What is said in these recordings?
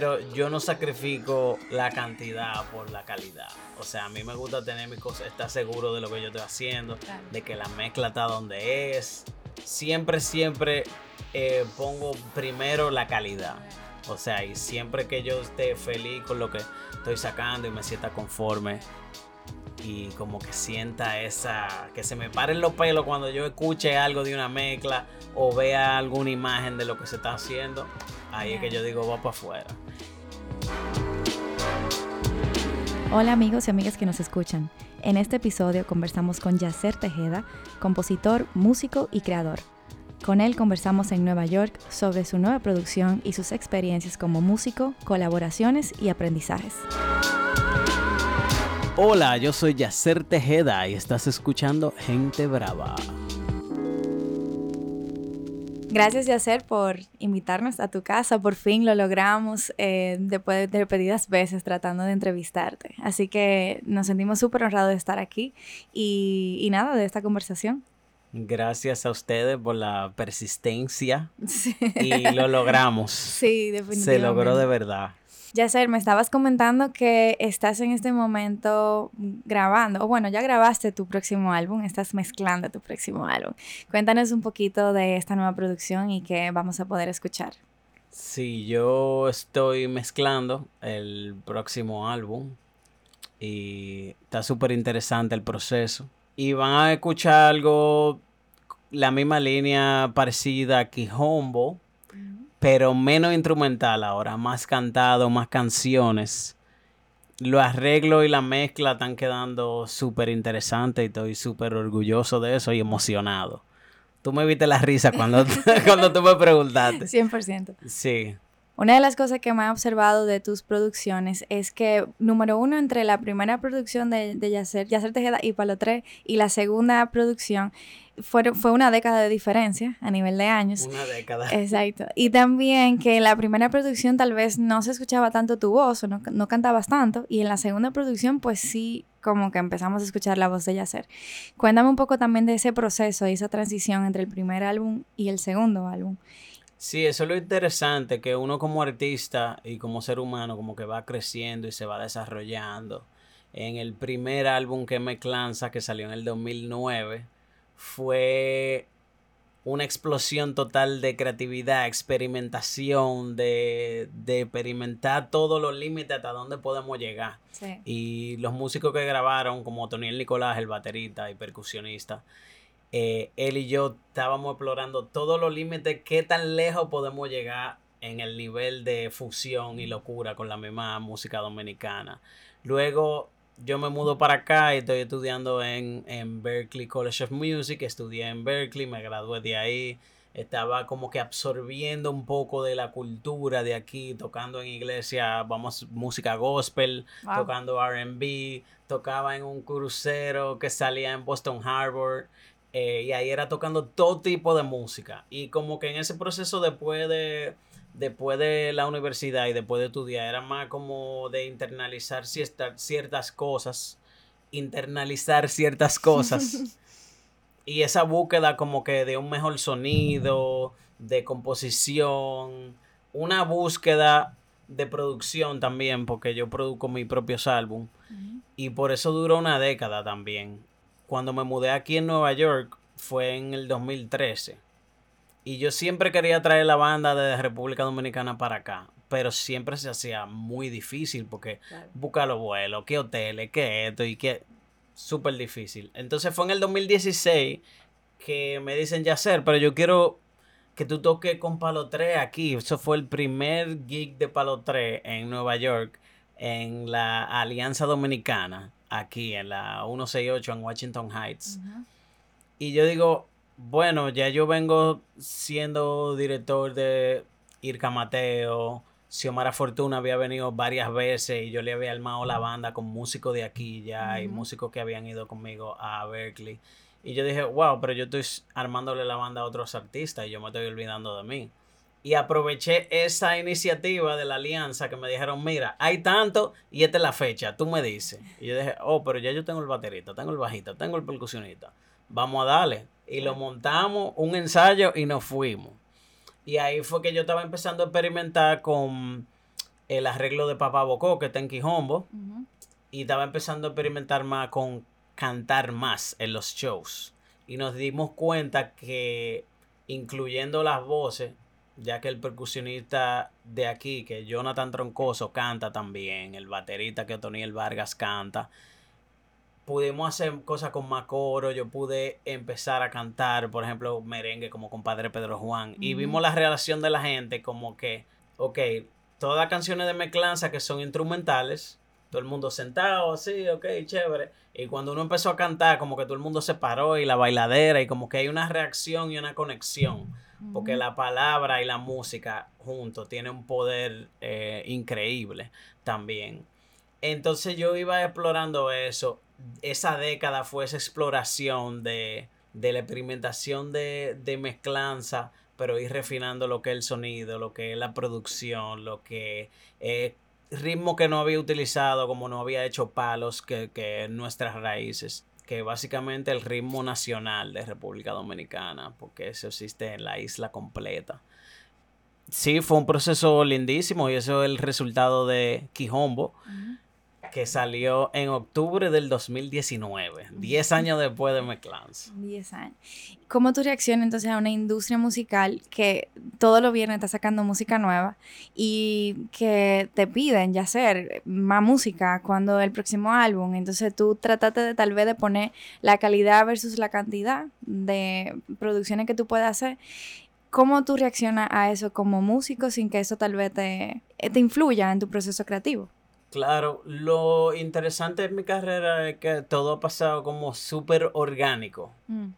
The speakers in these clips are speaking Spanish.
pero yo no sacrifico la cantidad por la calidad. O sea, a mí me gusta tener mi cosa, estar seguro de lo que yo estoy haciendo, de que la mezcla está donde es. Siempre, siempre eh, pongo primero la calidad. O sea, y siempre que yo esté feliz con lo que estoy sacando y me sienta conforme y como que sienta esa, que se me paren los pelos cuando yo escuche algo de una mezcla o vea alguna imagen de lo que se está haciendo, ahí es que yo digo, va para afuera. Hola amigos y amigas que nos escuchan. En este episodio conversamos con Yacer Tejeda, compositor, músico y creador. Con él conversamos en Nueva York sobre su nueva producción y sus experiencias como músico, colaboraciones y aprendizajes. Hola, yo soy Yacer Tejeda y estás escuchando Gente Brava. Gracias, Yacer, por invitarnos a tu casa. Por fin lo logramos eh, después de repetidas veces tratando de entrevistarte. Así que nos sentimos súper honrados de estar aquí y, nada, de esta conversación. Gracias a ustedes por la persistencia y lo logramos. Sí, definitivamente. Se logró de verdad. Yacer, me estabas comentando que estás en este momento grabando, o bueno, ya grabaste tu próximo álbum, estás mezclando tu próximo álbum. Cuéntanos un poquito de esta nueva producción y qué vamos a poder escuchar. Sí, yo estoy mezclando el próximo álbum y está súper interesante el proceso. Y van a escuchar algo, la misma línea parecida a Quijombo, pero menos instrumental ahora, más cantado, más canciones. Los arreglos y la mezcla están quedando súper interesantes y estoy súper orgulloso de eso y emocionado. Tú me viste la risa cuando, cuando tú me preguntaste. 100%. Sí. Una de las cosas que me he observado de tus producciones es que, número uno, entre la primera producción de, de Yacer, Yacer Tejeda y Palo 3 y la segunda producción, fue, fue una década de diferencia a nivel de años. Una década. Exacto. Y también que en la primera producción tal vez no se escuchaba tanto tu voz o no, no cantabas tanto. Y en la segunda producción pues sí como que empezamos a escuchar la voz de Yacer. Cuéntame un poco también de ese proceso y esa transición entre el primer álbum y el segundo álbum. Sí, eso es lo interesante, que uno como artista y como ser humano como que va creciendo y se va desarrollando. En el primer álbum que me clanza, que salió en el 2009, fue una explosión total de creatividad, experimentación, de, de experimentar todos los límites hasta dónde podemos llegar. Y los músicos que grabaron, como Toniel Nicolás, el baterista y percusionista, eh, él y yo estábamos explorando todos los límites, qué tan lejos podemos llegar en el nivel de fusión y locura con la misma música dominicana. Luego yo me mudo para acá y estoy estudiando en, en Berkeley College of Music, estudié en Berkeley, me gradué de ahí, estaba como que absorbiendo un poco de la cultura de aquí, tocando en iglesia, vamos, música gospel, tocando RB, tocaba en un crucero que salía en Boston Harbor. Eh, y ahí era tocando todo tipo de música. Y como que en ese proceso después de después de la universidad y después de estudiar, era más como de internalizar ciertas cosas, internalizar ciertas cosas. y esa búsqueda como que de un mejor sonido, de composición, una búsqueda de producción también, porque yo produzco mis propios álbumes. Y por eso duró una década también. Cuando me mudé aquí en Nueva York fue en el 2013 y yo siempre quería traer la banda de República Dominicana para acá, pero siempre se hacía muy difícil porque buscar los vuelos, qué hoteles, qué esto y qué... Súper difícil. Entonces fue en el 2016 que me dicen ya hacer, pero yo quiero que tú toques con Palo 3 aquí. Eso fue el primer gig de Palo 3 en Nueva York, en la Alianza Dominicana, aquí en la 168 en Washington Heights. Y yo digo, bueno, ya yo vengo siendo director de Irka Mateo. Xiomara Fortuna había venido varias veces y yo le había armado la banda con músicos de aquí ya y músicos que habían ido conmigo a Berkeley. Y yo dije, wow, pero yo estoy armándole la banda a otros artistas y yo me estoy olvidando de mí. Y aproveché esa iniciativa de la alianza que me dijeron, mira, hay tanto y esta es la fecha, tú me dices. Y yo dije, oh, pero ya yo tengo el baterista, tengo el bajista, tengo el percusionista. Vamos a darle y lo montamos, un ensayo y nos fuimos. Y ahí fue que yo estaba empezando a experimentar con el arreglo de Papá Bocó, que está en Quijombo, y estaba empezando a experimentar más con cantar más en los shows. Y nos dimos cuenta que incluyendo las voces, ya que el percusionista de aquí, que Jonathan Troncoso, canta también, el baterista que Otoniel Vargas canta, pudimos hacer cosas con más coro, yo pude empezar a cantar, por ejemplo, merengue como compadre Pedro Juan, y vimos la relación de la gente como que, ok, todas canciones de mezclanza que son instrumentales, todo el mundo sentado, así, ok, chévere. Y cuando uno empezó a cantar, como que todo el mundo se paró y la bailadera, y como que hay una reacción y una conexión. Porque la palabra y la música juntos tienen un poder eh, increíble también. Entonces yo iba explorando eso. Esa década fue esa exploración de, de la experimentación de, de mezclanza, pero ir refinando lo que es el sonido, lo que es la producción, lo que es ritmo que no había utilizado, como no había hecho palos que, que nuestras raíces, que básicamente el ritmo nacional de República Dominicana, porque eso existe en la isla completa. Sí, fue un proceso lindísimo y eso es el resultado de Quijombo que salió en octubre del 2019, 10 años después de Meclans. 10 años. ¿Cómo tu reacción entonces a una industria musical que todos los viernes está sacando música nueva y que te piden ya hacer más música cuando el próximo álbum? Entonces tú trataste de tal vez de poner la calidad versus la cantidad de producciones que tú puedes hacer. ¿Cómo tú reaccionas a eso como músico sin que eso tal vez te, te influya en tu proceso creativo? Claro, lo interesante de mi carrera es que todo ha pasado como súper orgánico. Mm.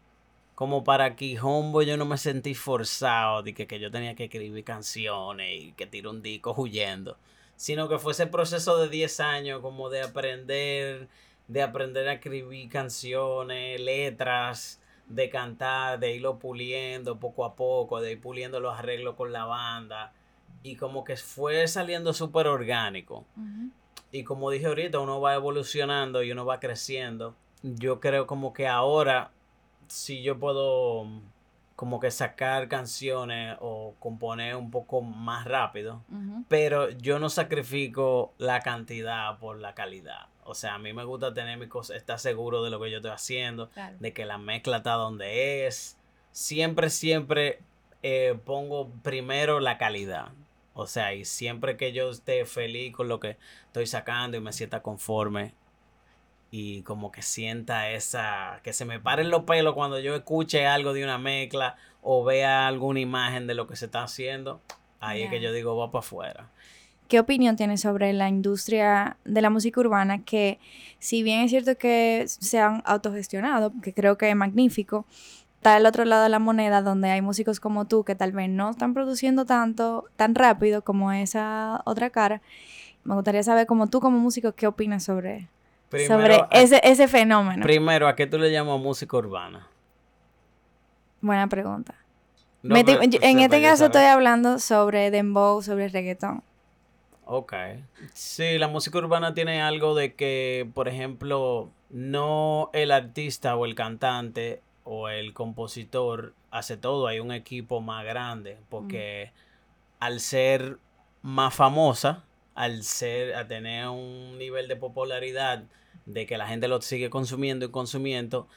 Como para Quijombo yo no me sentí forzado de que, que yo tenía que escribir canciones y que tiro un disco huyendo. Sino que fue ese proceso de 10 años como de aprender, de aprender a escribir canciones, letras, de cantar, de irlo puliendo poco a poco, de ir puliendo los arreglos con la banda. Y como que fue saliendo súper orgánico. Y como dije ahorita, uno va evolucionando y uno va creciendo. Yo creo como que ahora, si yo puedo como que sacar canciones o componer un poco más rápido, pero yo no sacrifico la cantidad por la calidad. O sea, a mí me gusta tener mi cosa, estar seguro de lo que yo estoy haciendo, de que la mezcla está donde es. Siempre, siempre eh, pongo primero la calidad. O sea, y siempre que yo esté feliz con lo que estoy sacando y me sienta conforme y como que sienta esa, que se me paren los pelos cuando yo escuche algo de una mezcla o vea alguna imagen de lo que se está haciendo, ahí es que yo digo, va para afuera. ¿Qué opinión tienes sobre la industria de la música urbana que, si bien es cierto que se han autogestionado, que creo que es magnífico, está el otro lado de la moneda donde hay músicos como tú que tal vez no están produciendo tanto, tan rápido como esa otra cara. Me gustaría saber como tú como músico qué opinas sobre, sobre ese, ese fenómeno. Primero, ¿a qué tú le llamas música urbana? Buena pregunta. en este caso estoy hablando sobre dembow, sobre reggaetón. Ok. Sí, la música urbana tiene algo de que, por ejemplo, no el artista o el cantante o el compositor hace todo, hay un equipo más grande, porque al ser más famosa, al ser, a tener un nivel de popularidad, de que la gente lo sigue consumiendo y consumiendo,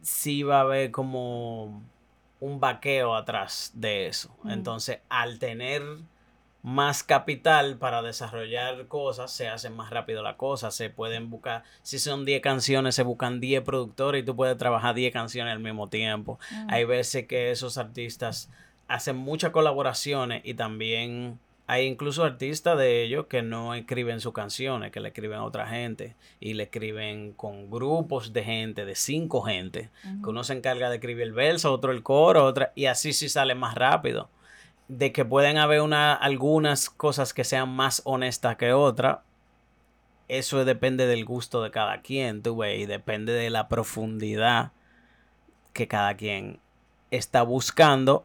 sí va a haber como un vaqueo atrás de eso. Entonces, al tener más capital para desarrollar cosas, se hace más rápido la cosa, se pueden buscar, si son 10 canciones, se buscan 10 productores y tú puedes trabajar 10 canciones al mismo tiempo. Mm. Hay veces que esos artistas hacen muchas colaboraciones y también hay incluso artistas de ellos que no escriben sus canciones, que le escriben a otra gente y le escriben con grupos de gente, de cinco gente, que uno se encarga de escribir el verso, otro el coro, otra, y así sí sale más rápido de que pueden haber una, algunas cosas que sean más honestas que otras, eso depende del gusto de cada quien, tú ves, y depende de la profundidad que cada quien está buscando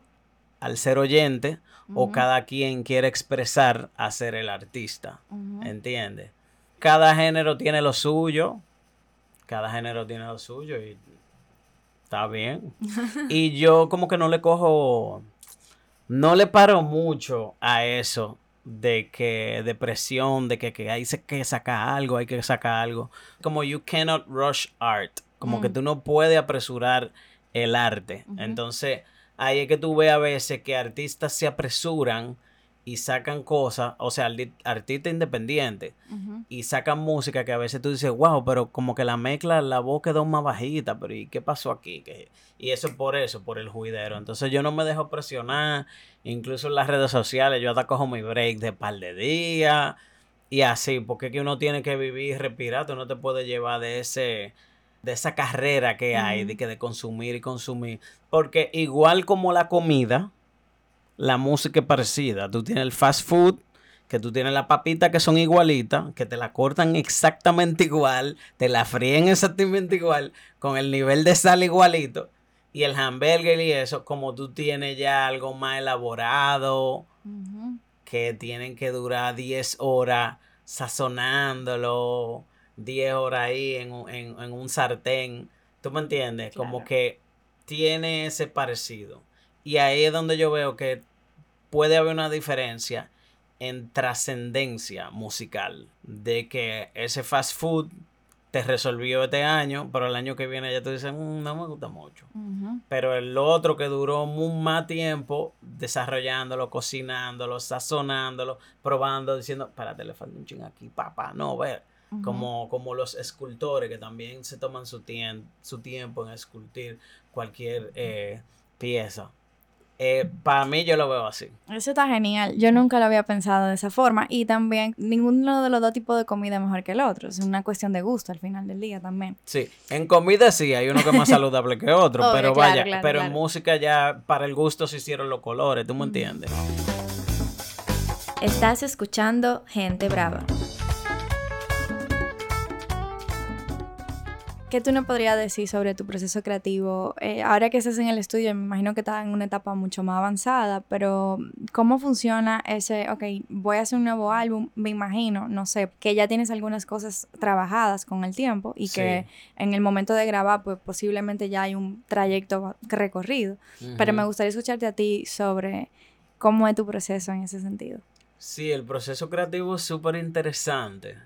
al ser oyente o cada quien quiere expresar a ser el artista, ¿entiendes? Cada género tiene lo suyo, cada género tiene lo suyo y está bien. y yo como que no le cojo no le paro mucho a eso de que depresión, de que, que hay que sacar algo, hay que sacar algo. Como you cannot rush art, como que mm. tú no puedes apresurar el arte. Entonces, ahí es que tú ves a veces que artistas se apresuran y sacan cosas, o sea, artista independiente, y sacan música que a veces tú dices, wow, pero como que la mezcla, la voz quedó más bajita, pero ¿y qué pasó aquí? Y eso es por eso, por el juidero. Entonces yo no me dejo presionar, incluso en las redes sociales, yo hasta cojo mi break de par de días, y así, porque es que uno tiene que vivir y respirar, tú no te puedes llevar de ese de esa carrera que hay, de que de consumir y consumir, porque igual como la comida, la música es parecida. Tú tienes el fast food, que tú tienes las papitas que son igualitas, que te la cortan exactamente igual, te la fríen exactamente igual, con el nivel de sal igualito. Y el hamburger y eso, como tú tienes ya algo más elaborado, que tienen que durar 10 horas sazonándolo, 10 horas ahí en, un sartén. ¿Tú me entiendes? Como que tiene ese parecido. Y ahí es donde yo veo que puede haber una diferencia en trascendencia musical. De que ese fast food te resolvió este año, pero el año que viene ya tú dices, mm, no me gusta mucho. Pero el otro que duró más tiempo desarrollándolo, cocinándolo, sazonándolo, probando, diciendo, espérate, le falta un ching aquí, papá, no, ver. como, como los escultores que también se toman su, su tiempo en escultir cualquier eh, pieza. Eh, para mí yo lo veo así. Eso está genial. Yo nunca lo había pensado de esa forma. Y también ninguno de los dos tipos de comida es mejor que el otro. Es una cuestión de gusto al final del día también. Sí, en comida sí, hay uno que es más saludable que otro. pero vaya, pero en música ya para el gusto se hicieron los colores, ¿tú me entiendes? Estás escuchando Gente Brava. ¿Qué tú nos podrías decir sobre tu proceso creativo? Eh, ahora que estás en el estudio, me imagino que estás en una etapa mucho más avanzada, pero ¿cómo funciona ese, ok, voy a hacer un nuevo álbum, me imagino, no sé, que ya tienes algunas cosas trabajadas con el tiempo y que en el momento de grabar, pues posiblemente ya hay un trayecto recorrido, pero me gustaría escucharte a ti sobre cómo es tu proceso en ese sentido. Sí, el proceso creativo es súper interesante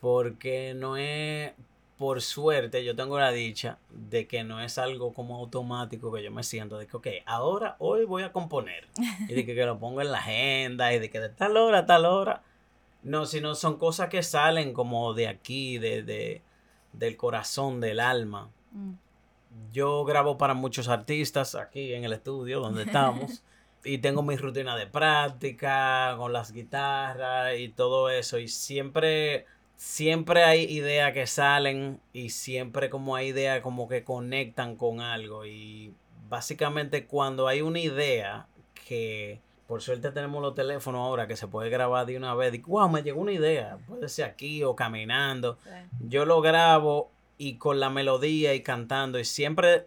porque no es por suerte yo tengo la dicha de que no es algo como automático que yo me siento de que, ok, ahora, hoy voy a componer. Y de que, lo pongo en la agenda y de que de tal hora a tal hora. No, sino son cosas que salen como de aquí, de, del corazón, del alma. Mm. Yo grabo para muchos artistas aquí en el estudio donde estamos. y tengo mi rutina de práctica con las guitarras y todo eso. Y siempre siempre hay ideas que salen y siempre como hay ideas como que conectan con algo. Y básicamente cuando hay una idea que por suerte tenemos los teléfonos ahora que se puede grabar de una vez y wow me llegó una idea puede ser aquí o caminando. Yo lo grabo y con la melodía y cantando y siempre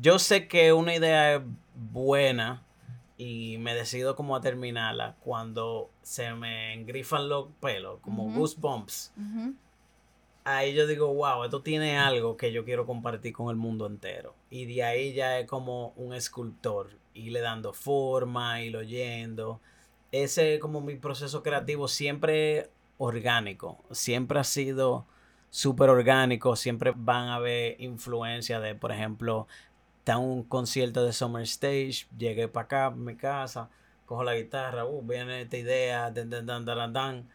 yo sé que una idea es buena y me decido como a terminarla cuando se me engrifan los pelos, como goosebumps. Ahí yo digo, wow, esto tiene algo que yo quiero compartir con el mundo entero. Y de ahí ya es como un escultor, y le dando forma, y lo yendo. Ese es como mi proceso creativo siempre orgánico, siempre ha sido súper orgánico, siempre van a haber influencia de, por ejemplo, está un concierto de Summer Stage, llegué para acá, mi casa, cojo la guitarra, uh, viene esta idea, dan, dan, dan, dan,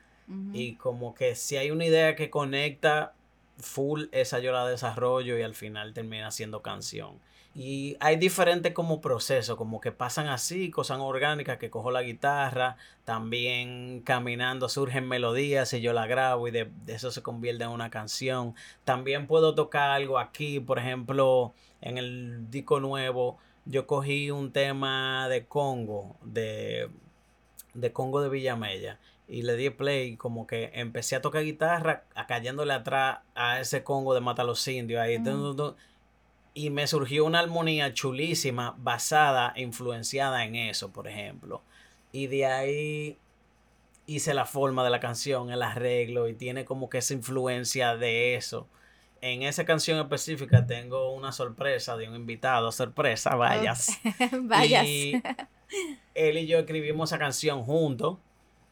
y como que si hay una idea que conecta, full, esa yo la desarrollo y al final termina siendo canción. Y hay diferentes como procesos, como que pasan así, cosas orgánicas, que cojo la guitarra, también caminando surgen melodías y yo la grabo y de, eso se convierte en una canción. También puedo tocar algo aquí, por ejemplo, en el disco nuevo, yo cogí un tema de Congo, de, de Congo de Villamella y le di play como que empecé a tocar guitarra cayéndole atrás a ese Congo de Mata los Indios ahí y me surgió una armonía chulísima basada, influenciada en eso, por ejemplo. Y de ahí hice la forma de la canción, el arreglo y tiene como que esa influencia de eso. En esa canción específica tengo una sorpresa de un invitado, sorpresa, vayas. vayas. Y él y yo escribimos esa canción juntos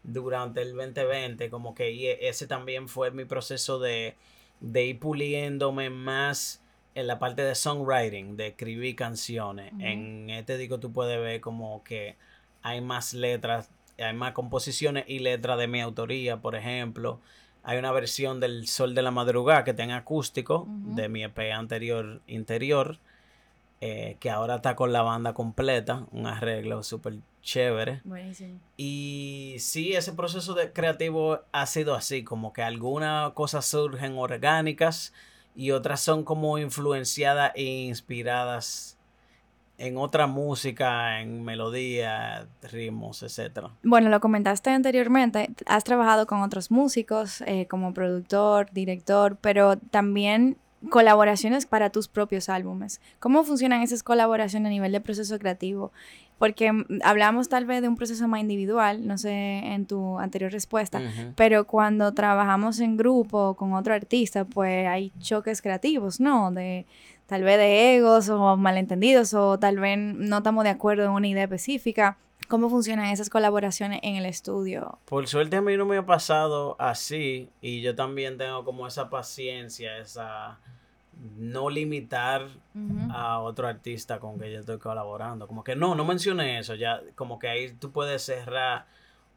durante el 2020, como que e, ese también fue mi proceso de, de ir puliéndome más en la parte de songwriting, de escribir canciones. En este disco tú puedes ver como que hay más letras, hay más composiciones y letras de mi autoría, por ejemplo. Hay una versión del Sol de la Madrugada que tenga acústico de mi EP anterior interior, eh, que ahora está con la banda completa, un arreglo súper chévere. Buenísimo. Y sí, ese proceso de creativo ha sido así, como que algunas cosas surgen orgánicas y otras son como influenciadas e inspiradas en otra música, en melodía, ritmos, etc. Bueno, lo comentaste anteriormente, has trabajado con otros músicos eh, como productor, director, pero también colaboraciones para tus propios álbumes. ¿Cómo funcionan esas colaboraciones a nivel de proceso creativo? Porque mm, hablamos tal vez de un proceso más individual, no sé en tu anterior respuesta, pero cuando trabajamos en grupo con otro artista, pues hay choques creativos, ¿no? De, tal vez de egos o malentendidos o tal vez no estamos de acuerdo en una idea específica. ¿Cómo funcionan esas colaboraciones en el estudio? Por suerte a mí no me ha pasado así y yo también tengo como esa paciencia, esa no limitar a otro artista con que yo estoy colaborando. Como que no, no mencione eso, ya como que ahí tú puedes cerrar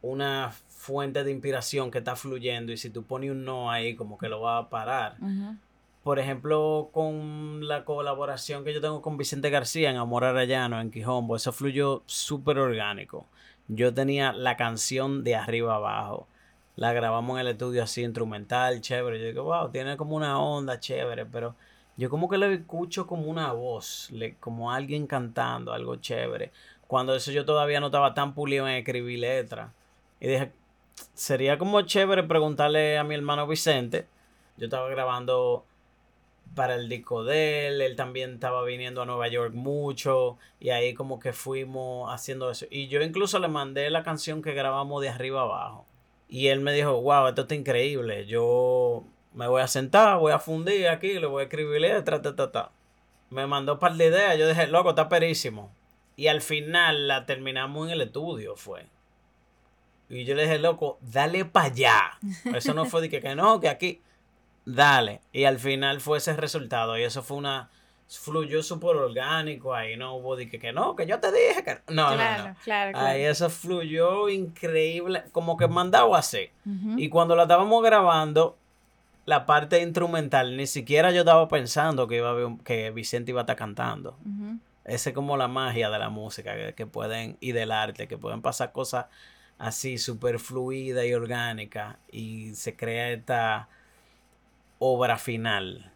una fuente de inspiración que está fluyendo y si tú pones un no ahí como que lo va a parar por ejemplo, con la colaboración que yo tengo con Vicente García en Amor Arellano, en Quijombo, eso fluyó súper orgánico. Yo tenía la canción de arriba abajo. La grabamos en el estudio así instrumental, chévere. Yo digo, wow, tiene como una onda chévere, pero yo como que le escucho como una voz, le, como alguien cantando, algo chévere. Cuando eso yo todavía no estaba tan pulido en escribir letras. Y dije, sería como chévere preguntarle a mi hermano Vicente. Yo estaba grabando para el disco de él, él también estaba viniendo a Nueva York mucho y ahí como que fuimos haciendo eso. Y yo incluso le mandé la canción que grabamos de arriba abajo. Y él me dijo, wow, esto está increíble, yo me voy a sentar, voy a fundir aquí, le voy a escribir letras, ta, ta, ta. Me mandó un par de ideas, yo dije, loco, está perísimo. Y al final la terminamos en el estudio, fue. Y yo le dije, loco, dale para allá. Eso no fue de que, que no, que aquí dale. Y al final fue ese resultado. Y eso fue una. Fluyó súper orgánico. Ahí no hubo de que, que, no, que yo te dije que. No, no, no. Claro, Ahí eso fluyó increíble. Como que mandado así. Y cuando la estábamos grabando, la parte instrumental, ni siquiera yo estaba pensando que, iba a que Vicente iba a estar cantando. Esa es como la magia de la música que, que, pueden, y del arte, que pueden pasar cosas así súper fluida y orgánica y se crea esta obra final.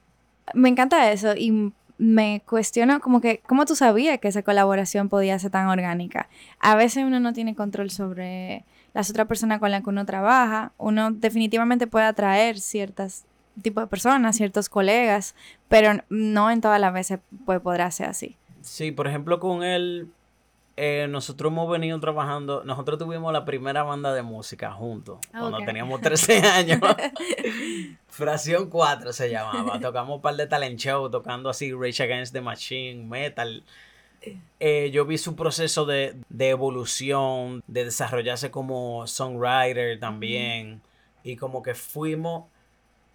Me encanta eso y me cuestiono como que, ¿cómo tú sabías que esa colaboración podía ser tan orgánica? A veces uno no tiene control sobre las otras personas con las que uno trabaja, uno definitivamente puede atraer ciertos tipos de personas, ciertos colegas, pero no en todas las veces podrá ser así. Sí, por ejemplo, con él eh, nosotros hemos venido trabajando, nosotros tuvimos la primera banda de música juntos, cuando teníamos 13 años. Fracción 4 se llamaba. Tocamos un par de talent show, tocando así Rage Against the Machine, metal. Eh, yo vi su proceso de, de, evolución, de desarrollarse como songwriter también. Y como que fuimos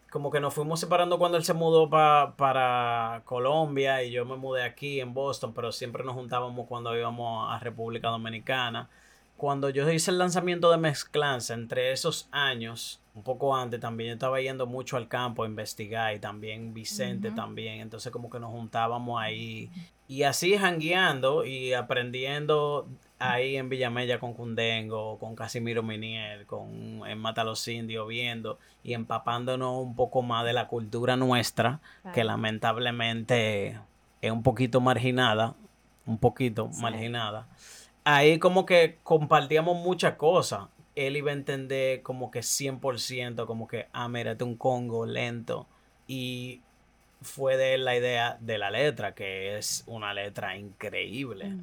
como que nos fuimos separando cuando él se mudó para Colombia y yo me mudé aquí en Boston, pero siempre nos juntábamos cuando íbamos a República Dominicana. Cuando yo hice el lanzamiento de Mezclanza, entre esos años, un poco antes también, yo estaba yendo mucho al campo a investigar y también Vicente también, entonces como que nos juntábamos ahí y así jangueando y aprendiendo ahí en Villamella con Cundengo, con Casimiro Minier, con en Mata los Indios, viendo y empapándonos un poco más de la cultura nuestra, que lamentablemente es un poquito marginada, un poquito marginada. Ahí como que compartíamos muchas cosas. Él iba a entender como que 100%, como que, ah, mírate un Congo lento. Y fue de la idea de la letra, que es una letra increíble.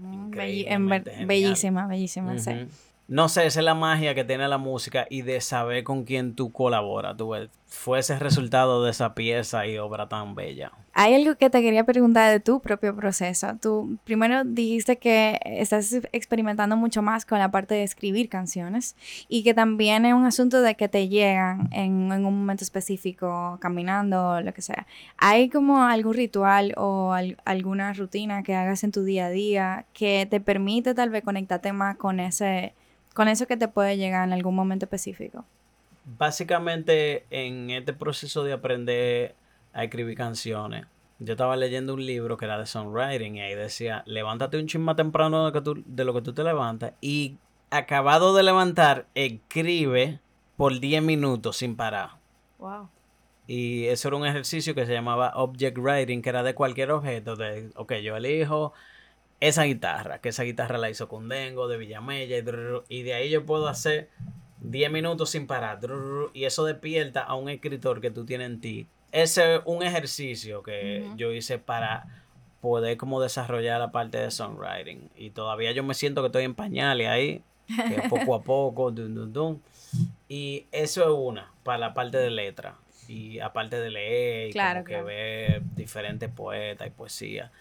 bellísima, bellísima, sí. No sé, esa es la magia que tiene la música y de saber con quién tú colaboras. Tú fue ese resultado de esa pieza y obra tan bella. Hay algo que te quería preguntar de tu propio proceso. Tú primero dijiste que estás experimentando mucho más con la parte de escribir canciones y que también es un asunto de que te llegan en, en un momento específico, caminando lo que sea. ¿Hay como algún ritual o alguna rutina que hagas en tu día a día que te permite tal vez conectarte más con ese con eso que te puede llegar en algún momento específico. Básicamente en este proceso de aprender a escribir canciones, yo estaba leyendo un libro que era de songwriting y ahí decía, levántate un chisme temprano de, de lo que tú te levantas y acabado de levantar, escribe por 10 minutos sin parar. Wow. Y eso era un ejercicio que se llamaba Object Writing, que era de cualquier objeto. De, ok, yo elijo esa guitarra, que esa guitarra la hizo Cundengo, de Villamella, y, de ahí yo puedo hacer 10 minutos sin parar, y eso despierta a un escritor que tú tienes en ti. Ese es un ejercicio que yo hice para poder como desarrollar la parte de songwriting. Y todavía yo me siento que estoy en pañales ahí, que poco a poco, Y eso es una, para la parte de letra. Y aparte de leer, y como que ver diferentes poetas y poesía.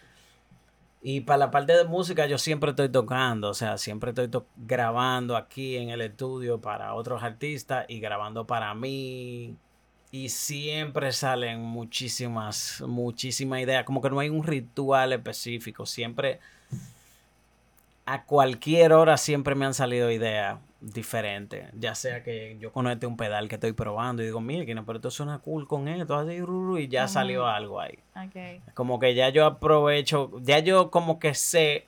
Y para la parte de música yo siempre estoy tocando, o sea, siempre estoy grabando aquí en el estudio para otros artistas y grabando para mí. Y siempre salen muchísimas, muchísimas ideas. Como que no hay un ritual específico. Siempre, a cualquier hora siempre me han salido ideas diferente. Ya sea que yo conecte un pedal que estoy probando y digo, mira, pero esto suena cool con esto, así, y ya salió algo ahí. Como que ya yo aprovecho, ya yo como que sé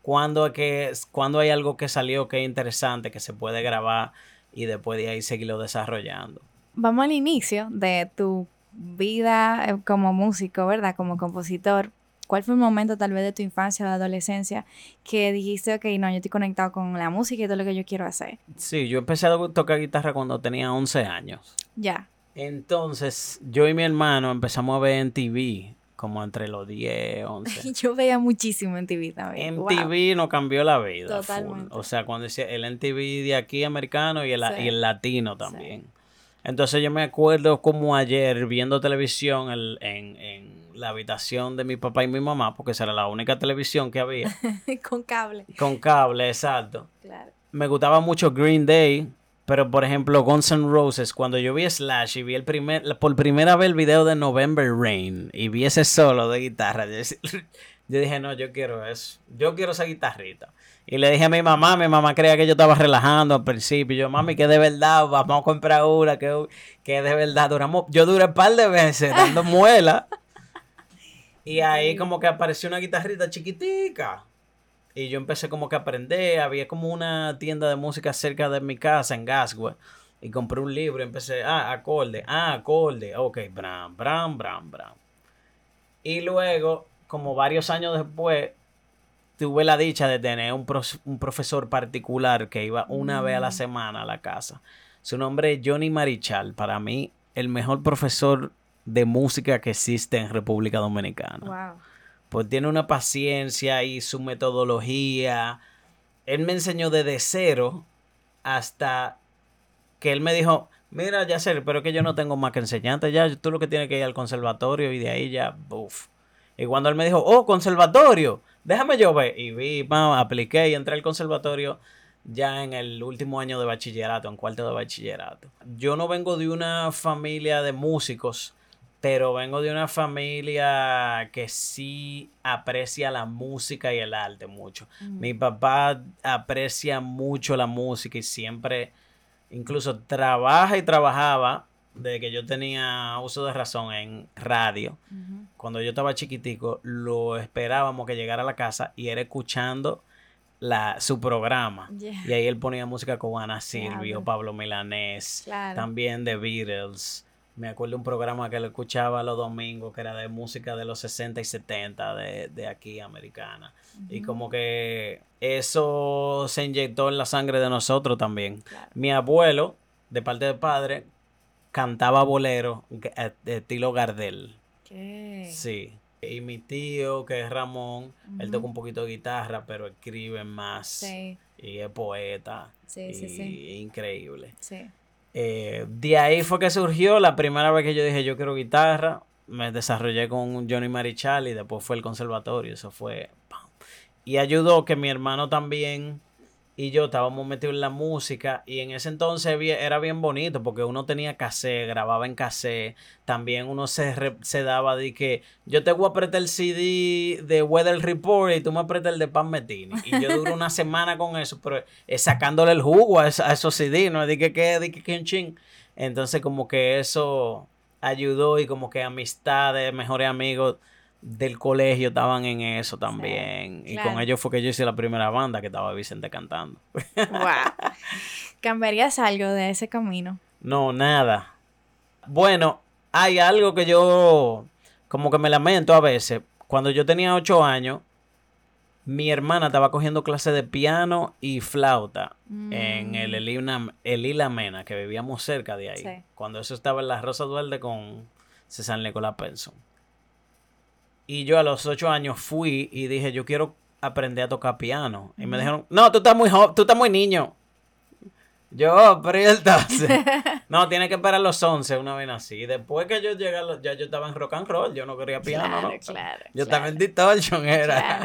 cuando, que, cuando hay algo que salió que es interesante, que se puede grabar y después de ahí seguirlo desarrollando. Vamos al inicio de tu vida eh, como músico, ¿verdad? Como compositor. ¿Cuál fue el momento tal vez de tu infancia o de adolescencia que dijiste, ok, no, yo estoy conectado con la música y todo lo que yo quiero hacer? Sí, yo empecé a tocar guitarra cuando tenía 11 años. Ya. Entonces, yo y mi hermano empezamos a ver en TV como entre los 10, 11. yo veía muchísimo en TV también. En TV nos cambió la vida. Totalmente. O sea, cuando decía el MTV de aquí americano y el, y el latino también. Entonces yo me acuerdo como ayer viendo televisión en, en la habitación de mi papá y mi mamá, porque esa era la única televisión que había. Con cable. Con cable, exacto. Claro. Me gustaba mucho Green Day, pero por ejemplo Guns N' Roses, cuando yo vi Slash y vi el primer, por primera vez el video de November Rain y vi ese solo de guitarra, yo dije, no, yo quiero eso. Yo quiero esa guitarrita. Y le dije a mi mamá, mi mamá creía que yo estaba relajando al principio. Yo, mami, que de verdad, vamos a comprar una, que, que de verdad duramos. Yo duré un par de veces dando muela. Y ahí como que apareció una guitarrita chiquitica. Y yo empecé como que a aprender. Había como una tienda de música cerca de mi casa en Gasway. Y compré un libro y empecé, ah, acorde, ah, acorde. Ok, bram, bram, bram, bram. Y luego, como varios años después, tuve la dicha de tener un, un profesor particular que iba una vez a la mm. semana a la casa. Su nombre es Johnny Marichal. Para mí, el mejor profesor de música que existe en República Dominicana. Pues tiene una paciencia y su metodología. Él me enseñó desde cero hasta que él me dijo, mira, ya sé, pero es que yo no tengo más que enseñarte, ya tú lo que tienes que ir al conservatorio y de ahí ya, uff. Y cuando él me dijo, oh, conservatorio, déjame yo ver. Y vi, apliqué y entré al conservatorio ya en el último año de bachillerato, en cuarto de bachillerato. Yo no vengo de una familia de músicos pero vengo de una familia que sí aprecia la música y el arte mucho. Mi papá aprecia mucho la música y siempre, incluso trabaja y trabajaba desde que yo tenía uso de razón en radio. Cuando yo estaba chiquitico, lo esperábamos que llegara a la casa y era escuchando la, su programa. Y ahí él ponía música cubana, Silvio, Pablo Milanés, también The Beatles. Me acuerdo un programa que lo escuchaba los domingos, que era de música de los 60 y 70 de, aquí, americana. Y como que eso se inyectó en la sangre de nosotros también. Mi abuelo, de parte de padre, cantaba bolero eh, de estilo Gardel. Sí. Y mi tío, que es Ramón, él toca un poquito de guitarra, pero escribe más. Sí. y es poeta. Sí, sí, sí. Increíble. Sí. Eh, de ahí fue que surgió la primera vez que yo dije yo quiero guitarra. Me desarrollé con Johnny Marichal y después fue el conservatorio. Eso fue. Y ayudó que mi hermano también y yo estábamos metidos en la música y en ese entonces era bien bonito porque uno tenía cassette, grababa en cassette, también uno se, se daba de que yo te voy a apretar el CD de Weather Report y tú me apretas el de Pan Metini y yo duro una semana con eso, pero es sacándole el jugo a, esos CD, no de que de que, un ching. Entonces como que eso ayudó y como que amistades, mejores amigos del colegio estaban en eso también. y con ellos fue que yo hice la primera banda que estaba Vicente cantando. Wow. ¿Cambiarías algo de ese camino? No, nada. Bueno, hay algo que yo como que me lamento a veces. Cuando yo tenía ocho años, mi hermana estaba cogiendo clases de piano y flauta en el mm. Elila, Mena, que vivíamos cerca de ahí. Cuando eso estaba en la Rosa Duerde con César Nicolás Penson. Y yo a los ocho años fui y dije, yo quiero aprender a tocar piano. Y me dijeron, no, tú estás muy tú estás muy niño. Yo, pero entonces. no, tiene que esperar los 11, una vez así. Después que yo llegué, ya yo estaba en rock and roll, yo no quería piano, ¿no? Claro, Yo estaba en distortion, era.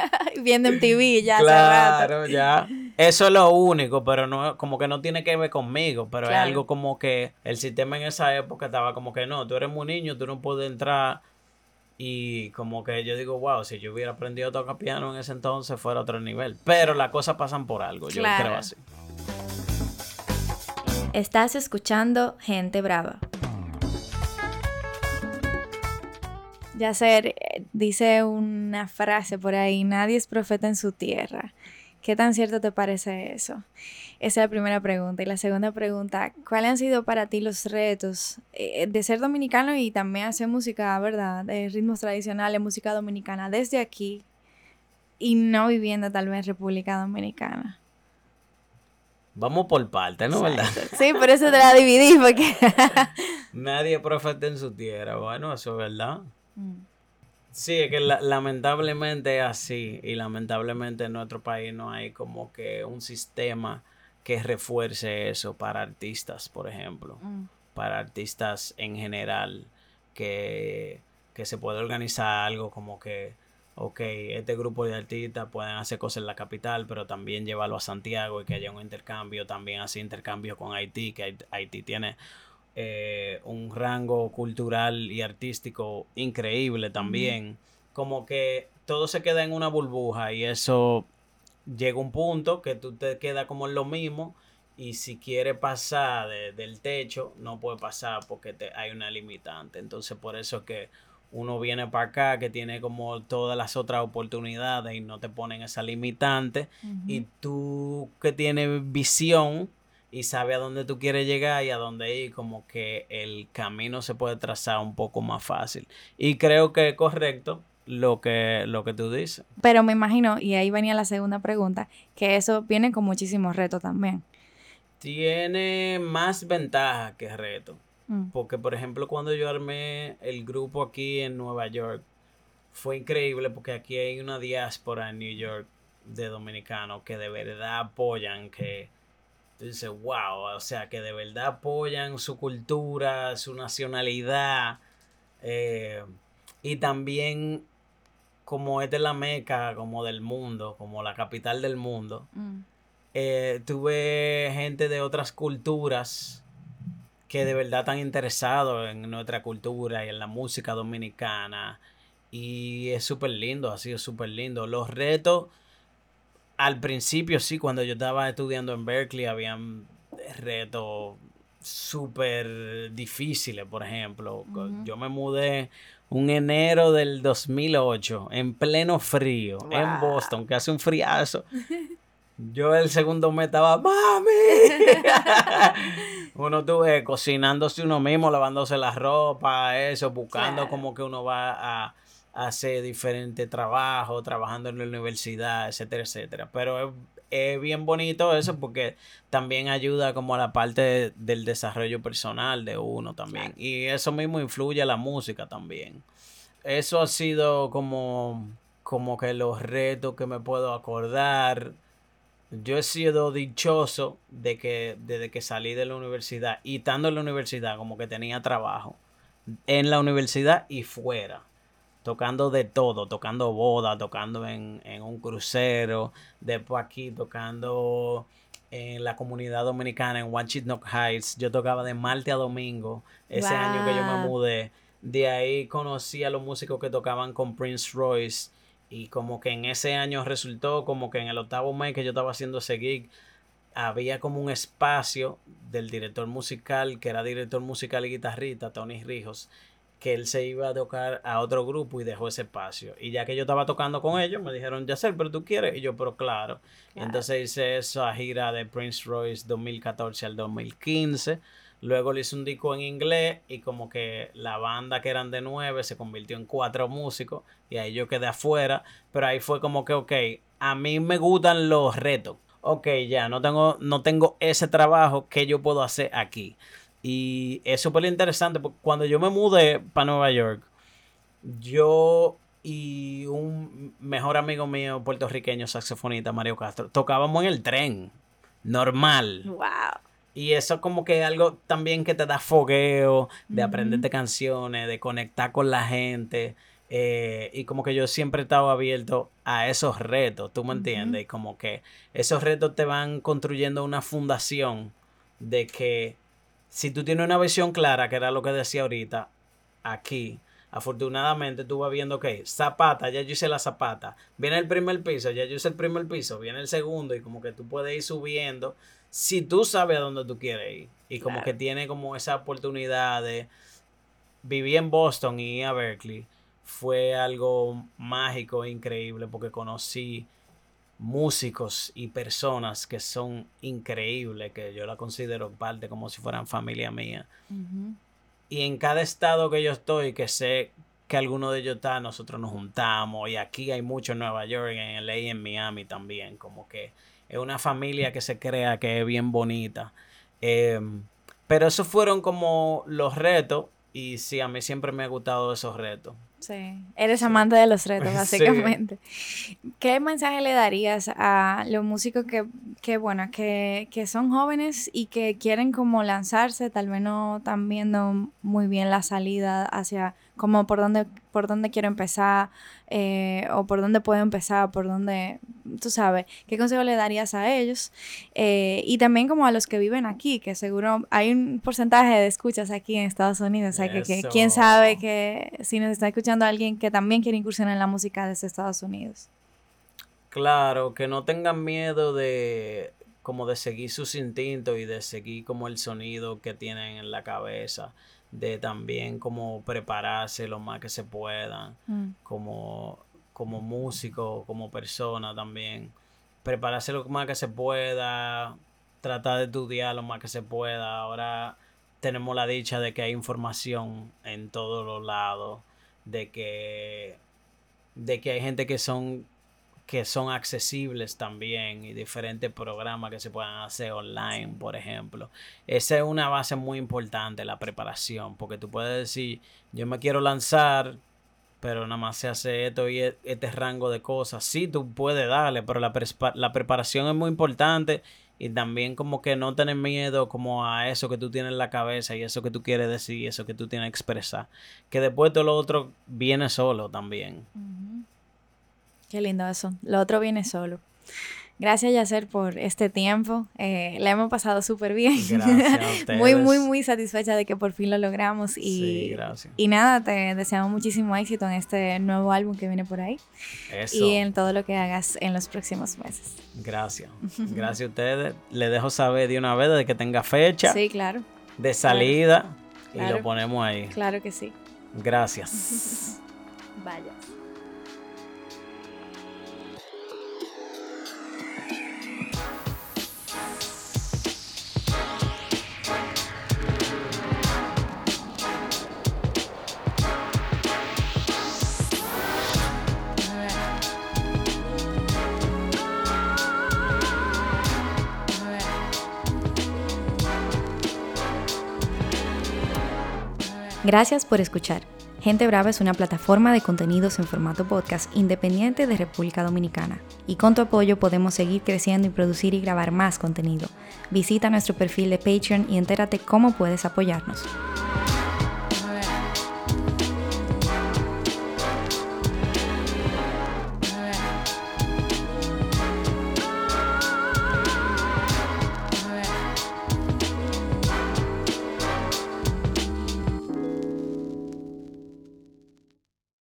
Viendo en TV ya Claro, ya. Eso es lo único, pero no, como que no tiene que ver conmigo, pero es algo como que el sistema en esa época estaba como que no, tú eres muy niño, tú no puedes entrar y como que yo digo, wow, si yo hubiera aprendido a tocar piano en ese entonces fuera otro nivel. Pero las cosas pasan por algo, yo creo así. Estás escuchando Gente Brava. Yacer eh, dice una frase por ahí, nadie es profeta en su tierra. ¿Qué tan cierto te parece eso? Esa es la primera pregunta. Y la segunda pregunta, ¿cuáles han sido para ti los retos eh, de ser dominicano y también hacer música, verdad? De ritmos tradicionales, música dominicana, desde aquí y no viviendo tal vez en República Dominicana? Vamos por parte, ¿no? ¿Verdad? Sí, por eso te la dividí, porque... Nadie profeta en su tierra. Bueno, eso es verdad. Mm. Sí, es que lamentablemente es así y lamentablemente en nuestro país no hay como que un sistema que refuerce eso para artistas, por ejemplo, mm. para artistas en general, que, que se puede organizar algo como que, ok, este grupo de artistas pueden hacer cosas en la capital, pero también llevarlo a Santiago y que haya un intercambio, también hacer intercambio con Haití, que Haití tiene eh, un rango cultural y artístico increíble también. Como que todo se queda en una burbuja y eso llega un punto que tú te quedas como en lo mismo y si quiere pasar del techo no puede pasar porque te, hay una limitante. Entonces por eso es que uno viene para acá que tiene como todas las otras oportunidades y no te ponen esa limitante y tú que tienes visión y sabe a dónde tú quieres llegar y a dónde ir, como que el camino se puede trazar un poco más fácil. Y creo que es correcto lo que, lo que tú dices. Pero me imagino, y ahí venía la segunda pregunta, que eso viene con muchísimos retos también. Tiene más ventajas que retos. Mm. Porque, por ejemplo, cuando yo armé el grupo aquí en Nueva York, fue increíble porque aquí hay una diáspora en New York de dominicanos que de verdad apoyan que dices, wow, o sea, que de verdad apoyan su cultura, su nacionalidad. Eh, y también como es de la meca, como del mundo, como la capital del mundo. Mm. Eh, tuve gente de otras culturas que de verdad están interesados en nuestra cultura y en la música dominicana. Y es súper lindo, ha sido súper lindo. Los retos al principio sí, cuando yo estaba estudiando en Berkeley, habían retos súper difíciles, por ejemplo. Yo me mudé un enero del 2008, en pleno frío, en Boston, que hace un friazo. Yo el segundo mes estaba, ¡Mami! uno tuve cocinándose uno mismo, lavándose la ropa, eso, buscando como que uno va a hace diferentes trabajos, trabajando en la universidad, etcétera, etcétera. Pero es, bien bonito eso porque también ayuda como a la parte del desarrollo personal de uno también. Y eso mismo influye a la música también. Eso ha sido como, como que los retos que me puedo acordar. yo he sido dichoso de que desde que salí de la universidad y estando en la universidad como que tenía trabajo en la universidad y fuera tocando de todo, tocando boda, tocando en, un crucero, después aquí tocando en la comunidad dominicana en Wanchitnock Heights. Yo tocaba de martes a domingo ese año que yo me mudé. De ahí conocí a los músicos que tocaban con Prince Royce y como que en ese año resultó como que en el octavo mes que yo estaba haciendo ese gig había como un espacio del director musical, que era director musical y guitarrista, Tony Rijos, que él se iba a tocar a otro grupo y dejó ese espacio. Y ya que yo estaba tocando con ellos, me dijeron, ya sé, pero tú quieres. Y yo, pero claro. Entonces hice esa gira de Prince Royce 2014 al 2015. Luego le hice un disco en inglés y como que la banda que eran de nueve se convirtió en cuatro músicos y ahí yo quedé afuera. Pero ahí fue como que, ok, a mí me gustan los retos. Ok, ya, no tengo, no tengo ese trabajo que yo puedo hacer aquí. Y es súper interesante porque cuando yo me mudé para Nueva York, yo y un mejor amigo mío puertorriqueño, saxofonista, Mario Castro, tocábamos en el tren, normal. Wow. Y eso como que algo también que te da fogueo, de aprenderte canciones, de conectar con la gente. Eh, y como que yo siempre he estado abierto a esos retos, ¿tú me entiendes? Y como que esos retos te van construyendo una fundación de que si tú tienes una visión clara, que era lo que decía ahorita, aquí, afortunadamente tú vas viendo que zapata, ya yo hice la zapata, viene el primer piso, ya yo hice el primer piso, viene el segundo y como que tú puedes ir subiendo si tú sabes a dónde tú quieres ir. Y como que tiene como esa oportunidad de vivir en Boston y ir a Berkeley fue algo mágico e increíble porque conocí músicos y personas que son increíbles, que yo la considero parte como si fueran familia mía. Y en cada estado que yo estoy, que sé que alguno de ellos está, nosotros nos juntamos. Y aquí hay mucho en Nueva York, en LA y en Miami también. Como que es una familia que se crea que es bien bonita. Em, pero esos fueron como los retos. Y sí, a mí siempre me ha gustado esos retos. Sí, eres amante de los retos, básicamente. ¿Qué mensaje le darías a los músicos que, que bueno, que, que, son jóvenes y que quieren como lanzarse, tal vez no están viendo muy bien la salida hacia como por dónde, por dónde quiero empezar eh, o por dónde puedo empezar, por dónde, tú sabes, qué consejo le darías a ellos. Eh, y también como a los que viven aquí, que seguro hay un porcentaje de escuchas aquí en Estados Unidos, o sea, que, que, quién sabe que si nos está escuchando alguien que también quiere incursionar en la música desde Estados Unidos. Claro, que no tengan miedo de como de seguir sus instintos y de seguir como el sonido que tienen en la cabeza de también como prepararse lo más que se puedan, mm. como, como músico, como persona también, prepararse lo más que se pueda, tratar de estudiar lo más que se pueda. Ahora tenemos la dicha de que hay información en todos los lados, de que, de que hay gente que son que son accesibles también y diferentes programas que se puedan hacer online, por ejemplo. Esa es una base muy importante, la preparación, porque tú puedes decir, yo me quiero lanzar, pero nada más se hace esto y e-, este rango de cosas. Sí, tú puedes darle, pero la, la preparación es muy importante y también como que no tener miedo como a eso que tú tienes en la cabeza y eso que tú quieres decir y eso que tú tienes que expresar. Que después todo lo otro viene solo también. Qué lindo eso. Lo otro viene solo. Gracias, Yacer, por este tiempo. Eh, la hemos pasado súper bien. Gracias a muy, muy, muy satisfecha de que por fin lo logramos. Y, sí, gracias. Y nada, te deseamos muchísimo éxito en este nuevo álbum que viene por ahí. Eso. Y en todo lo que hagas en los próximos meses. Gracias. Gracias a ustedes. Le dejo saber de una vez de que tenga fecha. Sí, claro. De salida. Y lo ponemos ahí. Claro que sí. Gracias. Vaya. Gracias por escuchar. Gente Brava es una plataforma de contenidos en formato podcast independiente de República Dominicana. Y con tu apoyo podemos seguir creciendo y producir y grabar más contenido. Visita nuestro perfil de Patreon y entérate cómo puedes apoyarnos.